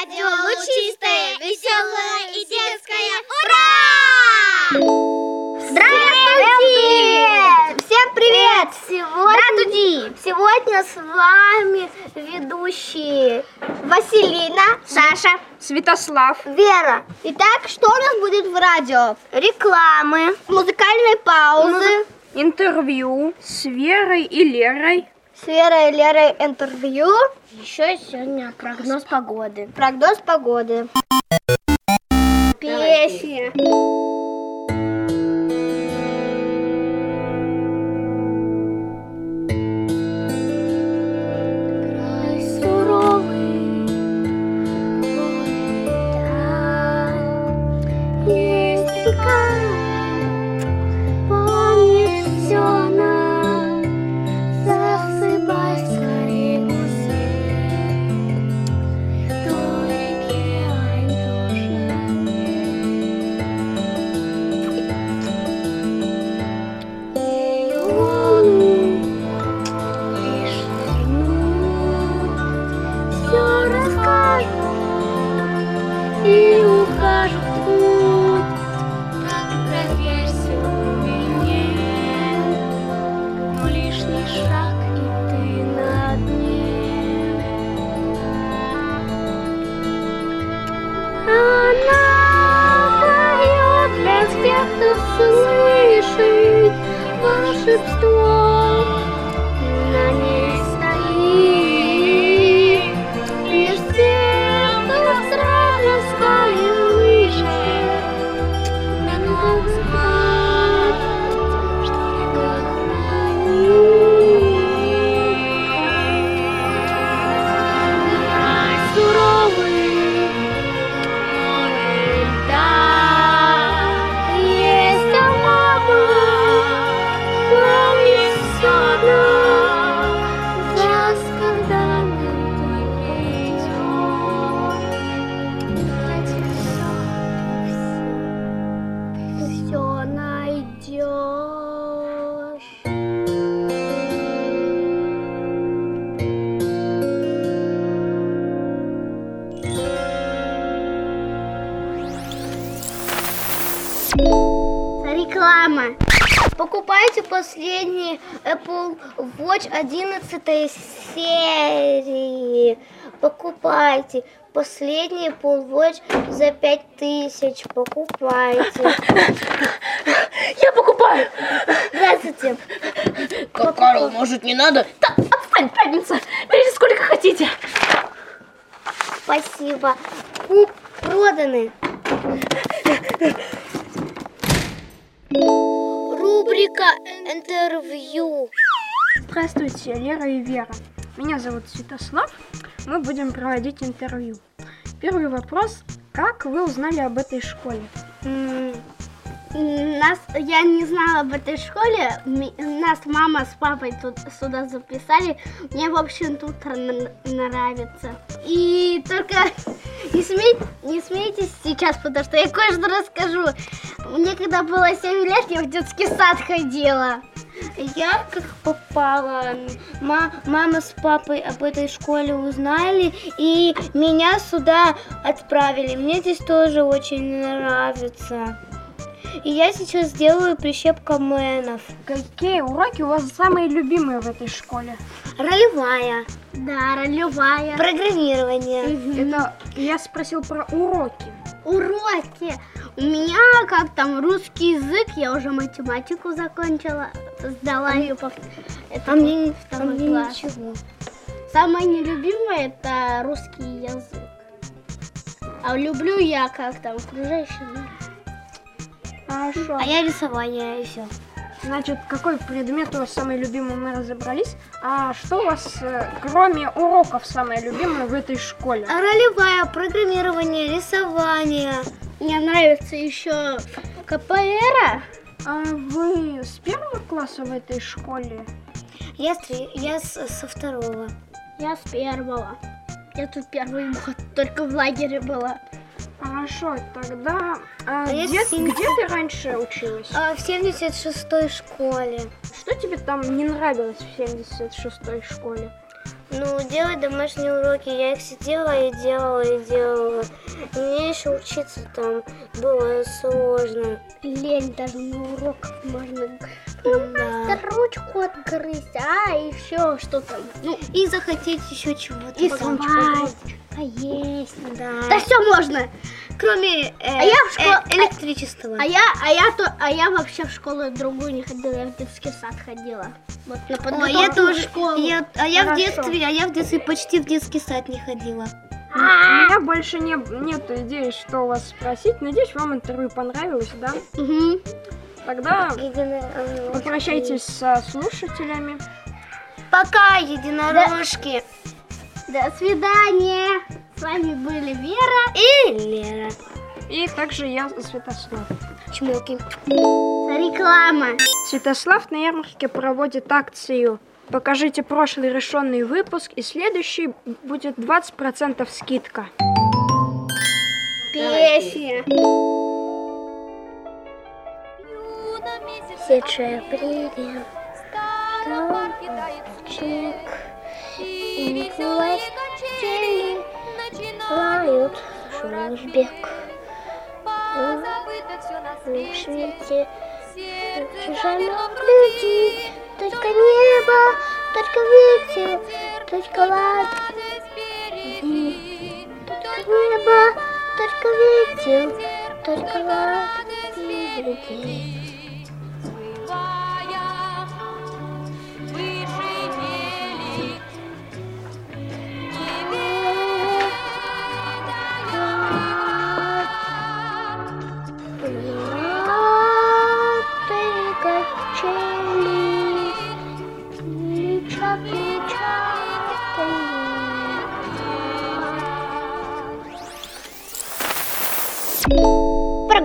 Радио лучистое, веселое и детское. Ура! Здравствуйте! Всем привет! Сегодня, сегодня с вами ведущие Василина, Саша, Святослав, Вера. Итак, что у нас будет в радио? Рекламы, музыкальные паузы, интервью с Верой и Лерой. С Верой и Лерой интервью, Еще сегодня прогноз погоды. прогноз погоды. Песни. Кто слышит волшебство. На ней стоит лишь кто сразу скалит выше. Покупайте последний Apple Watch 11 серии. Покупайте. Последний Apple Watch за 5000. Покупайте. Я покупаю! Здравствуйте. Как Карл, может не надо? Да, отстань, пятница! Берите сколько хотите. Спасибо. Проданы. Рубрика интервью. Здравствуйте, Лера и Вера. Меня зовут Святослав. Мы будем проводить интервью. Первый вопрос. Как вы узнали об этой школе? Нас, я не знала об этой школе. Нас мама с папой тут сюда записали. Мне, в общем, тут нравится. И только не, смей, не смейтесь сейчас, потому что я кое-что расскажу. Мне когда было 7 лет, я в детский сад ходила. Я как попала, ма- мама с папой об этой школе узнали и меня сюда отправили. Мне здесь тоже очень нравится. И я сейчас делаю прищепка мэнов. Какие уроки у вас самые любимые в этой школе? Ролевая. Да, ролевая. Программирование. Это я спросил про уроки. Уроки. У меня как там русский язык, я уже математику закончила, сдала ее по это мне, второй класс. ничего. Самое нелюбимое это русский язык. А люблю я как там окружающий мир. Хорошо. А я рисование и все. Значит, какой предмет у вас самый любимый, мы разобрались. А что у вас, э, кроме уроков, самое любимое в этой школе? Ролевая, программирование, рисование. Мне нравится еще КПР. А вы с первого класса в этой школе? Я, с три- я с- со второго. Я с первого. Я тут первый год, только в лагере была. Хорошо, тогда а, А где, синий. где ты раньше училась? А, в 76-й школе. Что тебе там не нравилось в 76-й школе? Ну, делать домашние уроки. Я их сидела и делала, и делала. Мне еще учиться там было сложно. Лень даже на урок можно Да. ручку открыть, а еще что-то. Ну, И захотеть еще чего-то. и потом спать, поесть. Да. Да все можно. Кроме э, А я в школ- э, электричества. А я, а я то, а я вообще в школу другую не ходила, я в детский сад ходила. Вот на подготовку я в тоже. школу. Я, а я в Хорошо. детстве, а я в детстве почти в детский сад не ходила. У меня больше не, нет идеи, что у вас спросить. Надеюсь, вам интервью понравилось, да? Мгм. Тогда Единорожки. попрощайтесь со слушателями. Пока, единорожки. До свидания. С вами были Вера. И Лера. И также я Святослав. Чмоки. Реклама. Святослав на ярмарке проводит акцию «Покажите прошлый решенный выпуск» и следующий будет 20% скидка. Песня. Сидшая апреля. Столбчик. И властели лают жужбек. В свете чужих людей. Только небо, только ветер, только лад. Только небо, только ветер, только и людей.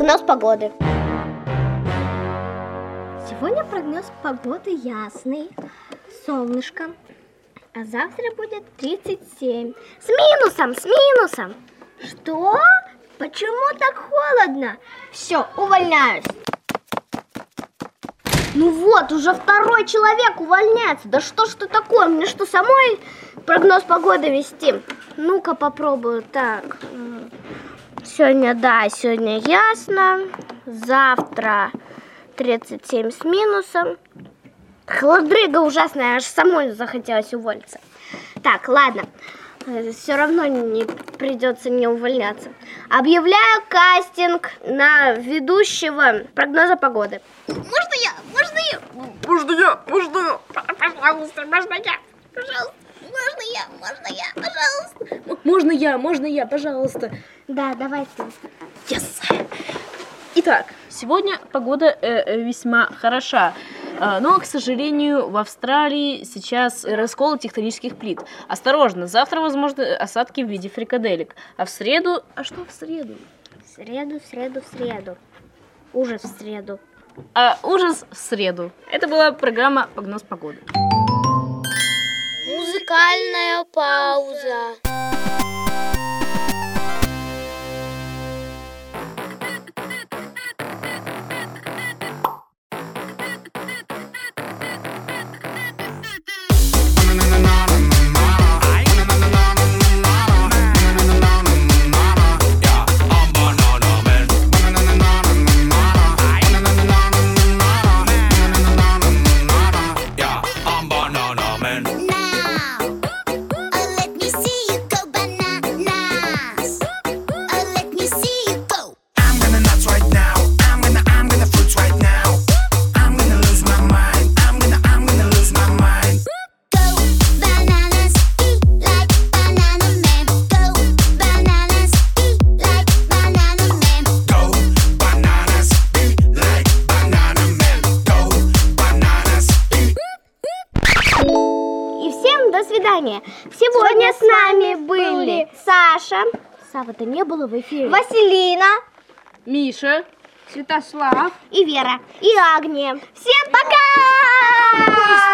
Прогноз погоды. Сегодня прогноз погоды ясный, солнышко, а завтра будет 37. С минусом, с минусом. Что? Почему так холодно? Все, увольняюсь. Ну вот, уже второй человек увольняется. Да что ж ты такое? Мне что, самой прогноз погоды вести? Ну-ка попробую так. Сегодня, да, сегодня ясно. Завтра 37 с минусом. Холодрыга ужасная, аж самой захотелось уволиться. Так, ладно. Все равно не придется не увольняться. Объявляю кастинг на ведущего прогноза погоды. Можно я? Можно я? Можно я? Можно я? Пожалуйста, можно я? Пожалуйста. Можно я? Можно я? Пожалуйста. Можно я, можно я, пожалуйста. Да, давай ты. Yes. Итак, сегодня погода э, э, весьма хороша. А, Но, к сожалению, в Австралии сейчас раскол тектонических плит. Осторожно, завтра возможны осадки в виде фрикаделек. А в среду... А что в среду? В среду, в среду, в среду. Ужас в среду. А ужас в среду. Это была программа «Прогноз погоды». Музыкальная пауза. До свидания. Сегодня с нами были Саша. Сава-то не было в эфире. Василина Миша. Святослав. и Вера. И Агния. Всем пока!